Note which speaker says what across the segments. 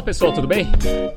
Speaker 1: Fala pessoal, tudo bem?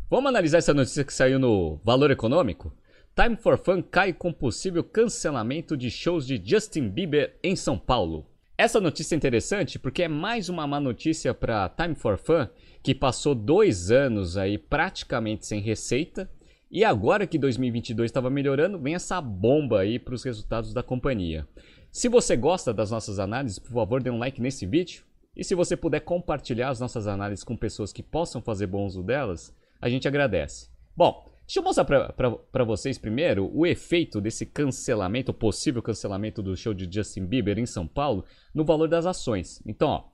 Speaker 1: Vamos analisar essa notícia que saiu no Valor Econômico? Time for Fun cai com possível cancelamento de shows de Justin Bieber em São Paulo. Essa notícia é interessante porque é mais uma má notícia para Time for Fun, que passou dois anos aí praticamente sem receita, e agora que 2022 estava melhorando, vem essa bomba aí para os resultados da companhia. Se você gosta das nossas análises, por favor, dê um like nesse vídeo. E se você puder compartilhar as nossas análises com pessoas que possam fazer bom uso delas, a gente agradece. Bom, deixa eu mostrar para vocês primeiro o efeito desse cancelamento, possível cancelamento do show de Justin Bieber em São Paulo, no valor das ações. Então, ó,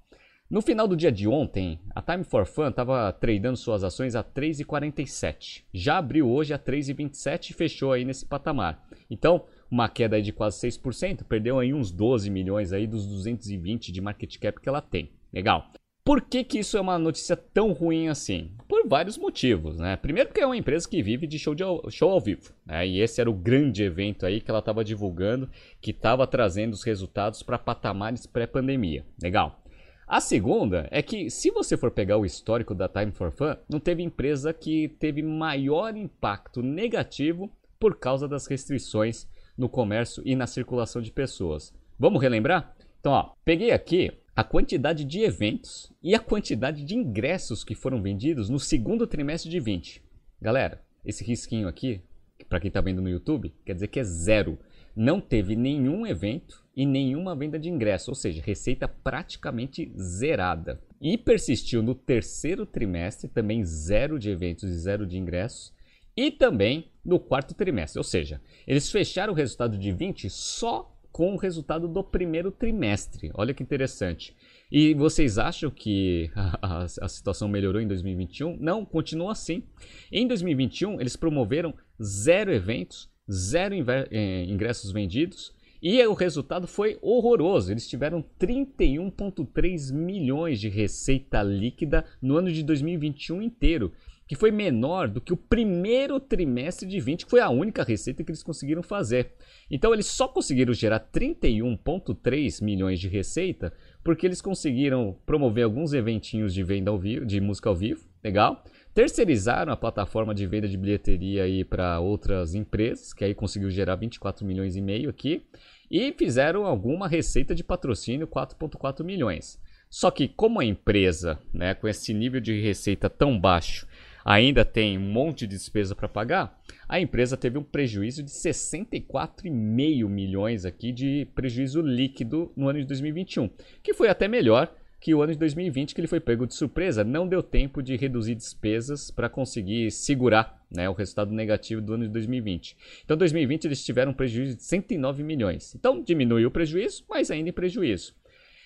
Speaker 1: no final do dia de ontem, a Time for Fun estava tradando suas ações a 3,47. Já abriu hoje a 3,27 e fechou aí nesse patamar. Então, uma queda aí de quase 6%, perdeu aí uns 12 milhões aí dos 220 de market cap que ela tem. Legal. Por que, que isso é uma notícia tão ruim assim? Por vários motivos, né? Primeiro porque é uma empresa que vive de show, de, show ao vivo, né? E esse era o grande evento aí que ela estava divulgando, que estava trazendo os resultados para patamares pré-pandemia. Legal. A segunda é que, se você for pegar o histórico da Time for Fun, não teve empresa que teve maior impacto negativo por causa das restrições no comércio e na circulação de pessoas. Vamos relembrar? Então, ó, peguei aqui a quantidade de eventos e a quantidade de ingressos que foram vendidos no segundo trimestre de 20. Galera, esse risquinho aqui, para quem está vendo no YouTube, quer dizer que é zero. Não teve nenhum evento e nenhuma venda de ingresso, ou seja, receita praticamente zerada. E persistiu no terceiro trimestre, também zero de eventos e zero de ingressos e também no quarto trimestre. Ou seja, eles fecharam o resultado de 20 só com o resultado do primeiro trimestre. Olha que interessante. E vocês acham que a, a, a, situação melhorou em 2021? Não, continua assim. Em 2021, eles promoveram zero eventos, zero eh, ingressos vendidos e o resultado foi horroroso. Eles tiveram 31,3 milhões de receita líquida no ano de 2021 inteiro que foi menor do que o primeiro trimestre de 20, que foi a única receita que eles conseguiram fazer. Então eles só conseguiram gerar 31,3 milhões de receita porque eles conseguiram promover alguns eventinhos de venda ao vivo, de música ao vivo, legal. Terceirizaram a plataforma de venda de bilheteria aí para outras empresas, que aí conseguiu gerar 24 milhões e meio aqui, e fizeram alguma receita de patrocínio 4,4 milhões. Só que como a empresa, né, com esse nível de receita tão baixo, ainda tem um monte de despesa para pagar, a empresa teve um prejuízo de 64,5 milhões aqui de prejuízo líquido no ano de 2021, que foi até melhor que o ano de 2020, que ele foi pego de surpresa, não deu tempo de reduzir despesas para conseguir segurar né, o resultado negativo do ano de 2020. Então, 2020 eles tiveram um prejuízo de 109 milhões. Então, diminuiu o prejuízo, mas ainda em prejuízo.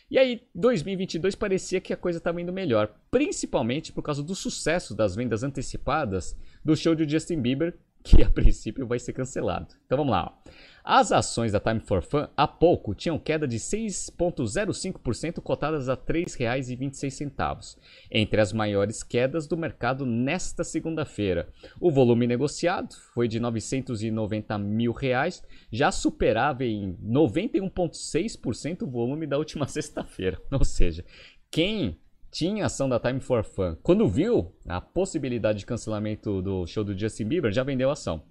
Speaker 1: E aí, 2022 parecia que a coisa estava indo melhor, principalmente por causa do sucesso das vendas antecipadas do show de Justin Bieber, que a princípio vai ser cancelado. Então vamos lá. Ó. As ações da Time for Fun há pouco tinham queda de 6,05% cotadas a R$ 3,26, entre as maiores quedas do mercado nesta segunda-feira. O volume negociado foi de 990 mil reais, já superava em 91,6% o volume da última sexta-feira. Ou seja, quem tinha ação da Time for Fun, quando viu a possibilidade de cancelamento do show do Justin Bieber, já vendeu ação.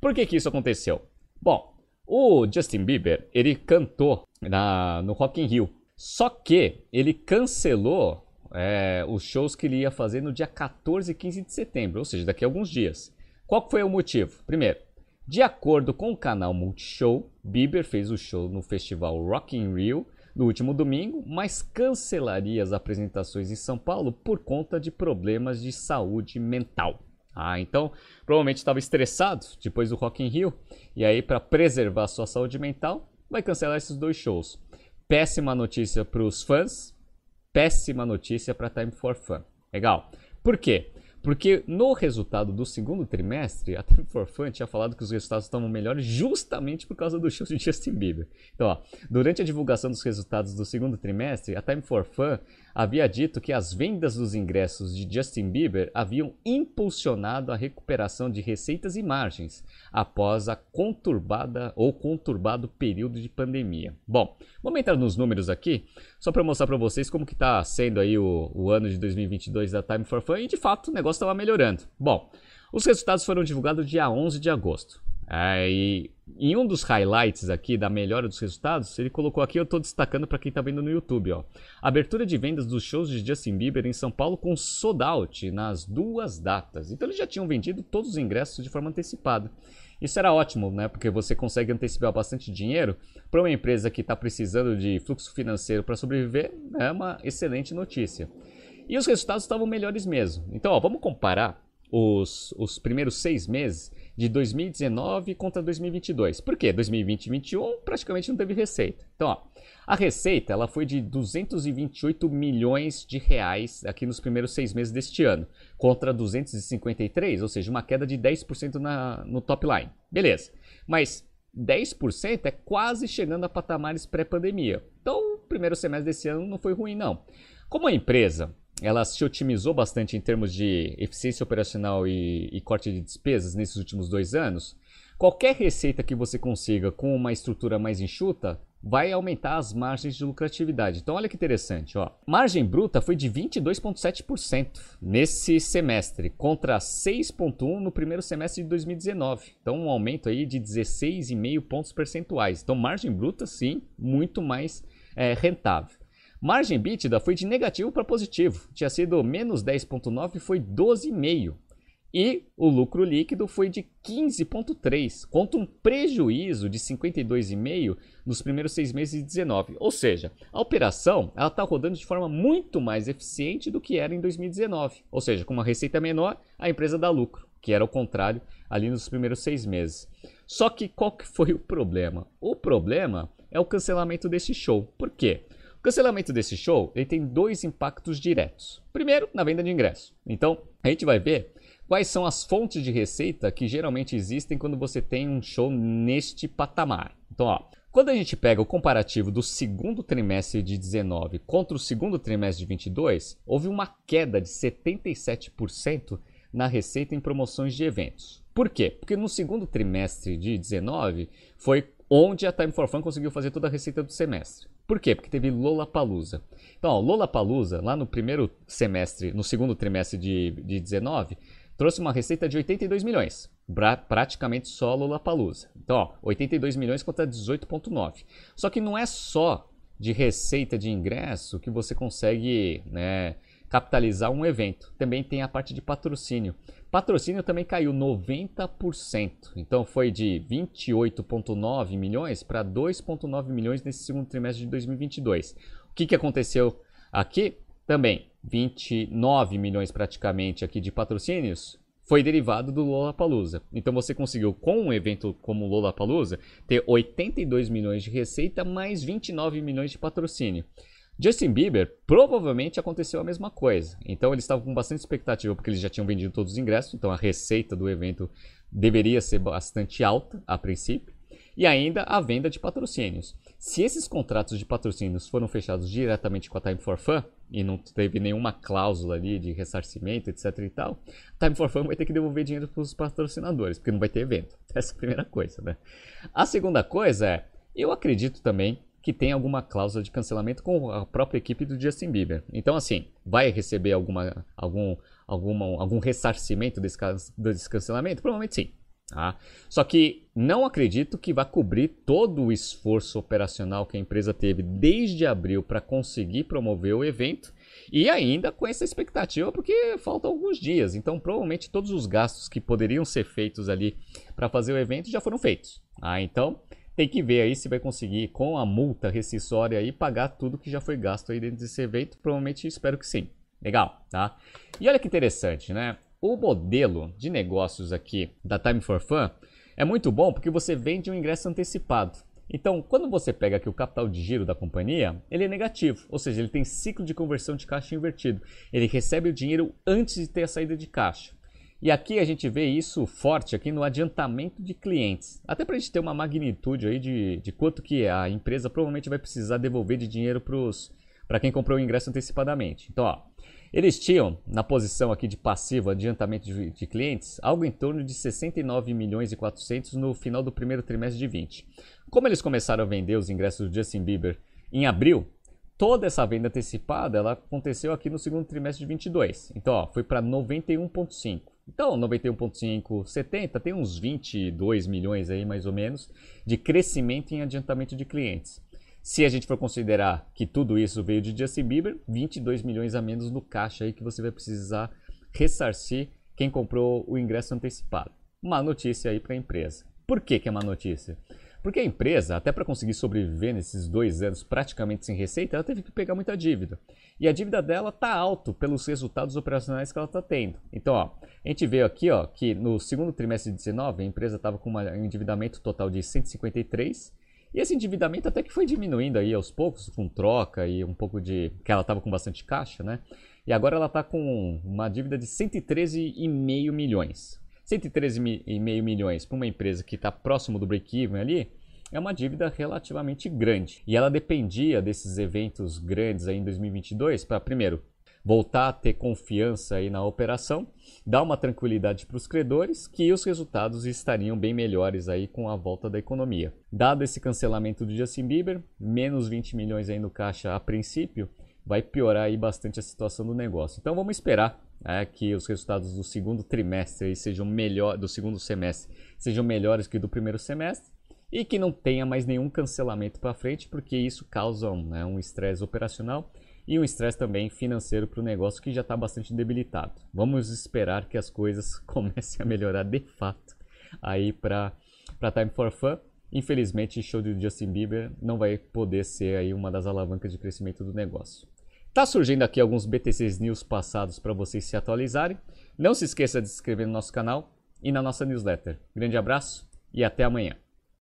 Speaker 1: Por que, que isso aconteceu? Bom, o Justin Bieber, ele cantou na, no Rock in Rio. Só que ele cancelou é, os shows que ele ia fazer no dia 14 e 15 de setembro, ou seja, daqui a alguns dias. Qual foi o motivo? Primeiro, de acordo com o canal Multishow, Bieber fez o show no festival Rock in Rio no último domingo, mas cancelaria as apresentações em São Paulo por conta de problemas de saúde mental. Ah, então provavelmente estava estressado depois do Rock in Rio e aí para preservar sua saúde mental vai cancelar esses dois shows. Péssima notícia para os fãs, péssima notícia para Time for Fun. Legal. Por quê? Porque no resultado do segundo trimestre, a Time for Fun tinha falado que os resultados estavam melhores justamente por causa do show de Justin Bieber. Então, ó, durante a divulgação dos resultados do segundo trimestre, a Time for Fun havia dito que as vendas dos ingressos de Justin Bieber haviam impulsionado a recuperação de receitas e margens após a conturbada ou conturbado período de pandemia. Bom, vamos entrar nos números aqui, só para mostrar para vocês como que está sendo aí o, o ano de 2022 da Time for Fun e de fato o negócio estava melhorando. Bom, os resultados foram divulgados dia 11 de agosto. Aí, em um dos highlights aqui da melhora dos resultados, ele colocou aqui, eu estou destacando para quem está vendo no YouTube, ó. Abertura de vendas dos shows de Justin Bieber em São Paulo com sold out nas duas datas. Então eles já tinham vendido todos os ingressos de forma antecipada. Isso era ótimo, né? Porque você consegue antecipar bastante dinheiro para uma empresa que está precisando de fluxo financeiro para sobreviver. É uma excelente notícia. E os resultados estavam melhores mesmo. Então, ó, vamos comparar os, os primeiros seis meses de 2019 contra 2022. Por quê? 2020 e 2021 praticamente não teve receita. Então, ó, a receita ela foi de 228 milhões de reais aqui nos primeiros seis meses deste ano, contra 253, ou seja, uma queda de 10% na, no top line. Beleza, mas 10% é quase chegando a patamares pré-pandemia. Então, o primeiro semestre desse ano não foi ruim, não. Como a empresa ela se otimizou bastante em termos de eficiência operacional e, e, corte de despesas nesses últimos dois anos, qualquer receita que você consiga com uma estrutura mais enxuta vai aumentar as margens de lucratividade. Então, olha que interessante, ó. Margem bruta foi de 22,7% nesse semestre, contra 6,1% no primeiro semestre de 2019. Então, um aumento aí de 16,5 pontos percentuais. Então, margem bruta, sim, muito mais é, rentável. Margem EBITDA foi de negativo para positivo. Tinha sido menos 10,9 e foi 12,5. E o lucro líquido foi de 15,3, contra um prejuízo de 52,5 nos primeiros seis meses de 19. Ou seja, a operação está rodando de forma muito mais eficiente do que era em 2019. Ou seja, com uma receita menor, a empresa dá lucro, que era o contrário ali nos primeiros seis meses. Só que qual que foi o problema? O problema é o cancelamento desse show. Por quê? Cancelamento desse show ele tem dois impactos diretos. Primeiro, na venda de ingresso. Então, a gente vai ver quais são as fontes de receita que geralmente existem quando você tem um show neste patamar. Então, ó, quando a gente pega o comparativo do segundo trimestre de 19 contra o segundo trimestre de 22, houve uma queda de 77% na receita em promoções de eventos. Por quê? Porque no segundo trimestre de 19 foi onde a Time for Fun conseguiu fazer toda a receita do semestre. Por quê? Porque teve Lollapalooza. Então, ó, Lollapalooza, lá no primeiro semestre, no segundo trimestre de, de 19, trouxe uma receita de 82 milhões. Pra, praticamente só Lollapalooza. Então, ó, 82 milhões contra 18,9. Só que não é só de receita de ingresso que você consegue né, capitalizar um evento. Também tem a parte de patrocínio. Patrocínio também caiu 90%. Então foi de 28,9 milhões para 2,9 milhões nesse segundo trimestre de 2022. O que, que aconteceu aqui? Também 29 milhões praticamente aqui de patrocínios foi derivado do Lollapalooza. Então você conseguiu com um evento como o Lollapalooza ter 82 milhões de receita mais 29 milhões de patrocínio. Justin Bieber, provavelmente aconteceu a mesma coisa. Então eles estavam com bastante expectativa porque eles já tinham vendido todos os ingressos, então a receita do evento deveria ser bastante alta a princípio. E ainda a venda de patrocínios. Se esses contratos de patrocínios foram fechados diretamente com a Time for Fun e não teve nenhuma cláusula ali de ressarcimento, etc e tal, Time for Fun vai ter que devolver dinheiro para os patrocinadores, porque não vai ter evento. Essa é a primeira coisa, né? A segunda coisa é, eu acredito também que tem alguma cláusula de cancelamento com a própria equipe do Justin Bieber. Então, assim, vai receber alguma, algum, alguma, algum ressarcimento desse, desse cancelamento? Provavelmente sim. Tá? Só que não acredito que vá cobrir todo o esforço operacional que a empresa teve desde abril para conseguir promover o evento e ainda com essa expectativa porque faltam alguns dias. Então, provavelmente todos os gastos que poderiam ser feitos ali para fazer o evento já foram feitos. Ah, então tem que ver aí se vai conseguir, com a multa rescisória aí, pagar tudo que já foi gasto aí dentro desse evento. Provavelmente espero que sim. Legal, tá? E olha que interessante, né? O modelo de negócios aqui da Time for Fun é muito bom porque você vende um ingresso antecipado. Então, quando você pega aqui o capital de giro da companhia, ele é negativo, ou seja, ele tem ciclo de conversão de caixa invertido. Ele recebe o dinheiro antes de ter a saída de caixa. E aqui a gente vê isso forte aqui no adiantamento de clientes. Até para a gente ter uma magnitude aí de, de quanto que a empresa provavelmente vai precisar devolver de dinheiro para quem comprou o ingresso antecipadamente. Então, ó, eles tinham na posição aqui de passivo adiantamento de, de, clientes algo em torno de 69 milhões e 400 no final do primeiro trimestre de 20. Como eles começaram a vender os ingressos do Justin Bieber em abril, toda essa venda antecipada ela aconteceu aqui no segundo trimestre de 22. Então, ó, foi para 91.5. Então, 91.5, 70, tem uns 22 milhões aí mais ou menos de crescimento em adiantamento de clientes. Se a gente for considerar que tudo isso veio de Justin Bieber, 22 milhões a menos no caixa aí que você vai precisar ressarcir quem comprou o ingresso antecipado. Uma notícia aí para a empresa. Por que, que é uma notícia? Porque a empresa, até para conseguir sobreviver nesses dois anos praticamente sem receita, ela teve que pegar muita dívida. E a dívida dela está alto pelos resultados operacionais que ela está tendo. Então, ó, a gente vê aqui ó, que no segundo trimestre de 19, a empresa estava com um endividamento total de 153 e esse endividamento até que foi diminuindo aí aos poucos, com troca e um pouco de. que ela estava com bastante caixa, né? E agora ela está com uma dívida de 113,5 milhões. 113,5 milhões para uma empresa que está próximo do break-even ali é uma dívida relativamente grande. E ela dependia desses eventos grandes aí em 2022 para, primeiro, voltar a ter confiança aí na operação, dar uma tranquilidade para os credores que os resultados estariam bem melhores aí com a volta da economia. Dado esse cancelamento do Justin Bieber, menos 20 milhões aí no caixa a princípio, vai piorar aí bastante a situação do negócio. Então vamos esperar é, que os resultados do segundo trimestre sejam melhor, do segundo semestre sejam melhores que do primeiro semestre e que não tenha mais nenhum cancelamento para frente, porque isso causa né, um estresse operacional e um estresse também financeiro para o negócio que já está bastante debilitado. Vamos esperar que as coisas comecem a melhorar de fato aí para Time for Fun. Infelizmente, o show de Justin Bieber não vai poder ser aí uma das alavancas de crescimento do negócio. Tá surgindo aqui alguns BTCs News passados para vocês se atualizarem. Não se esqueça de se inscrever no nosso canal e na nossa newsletter. Grande abraço e até amanhã.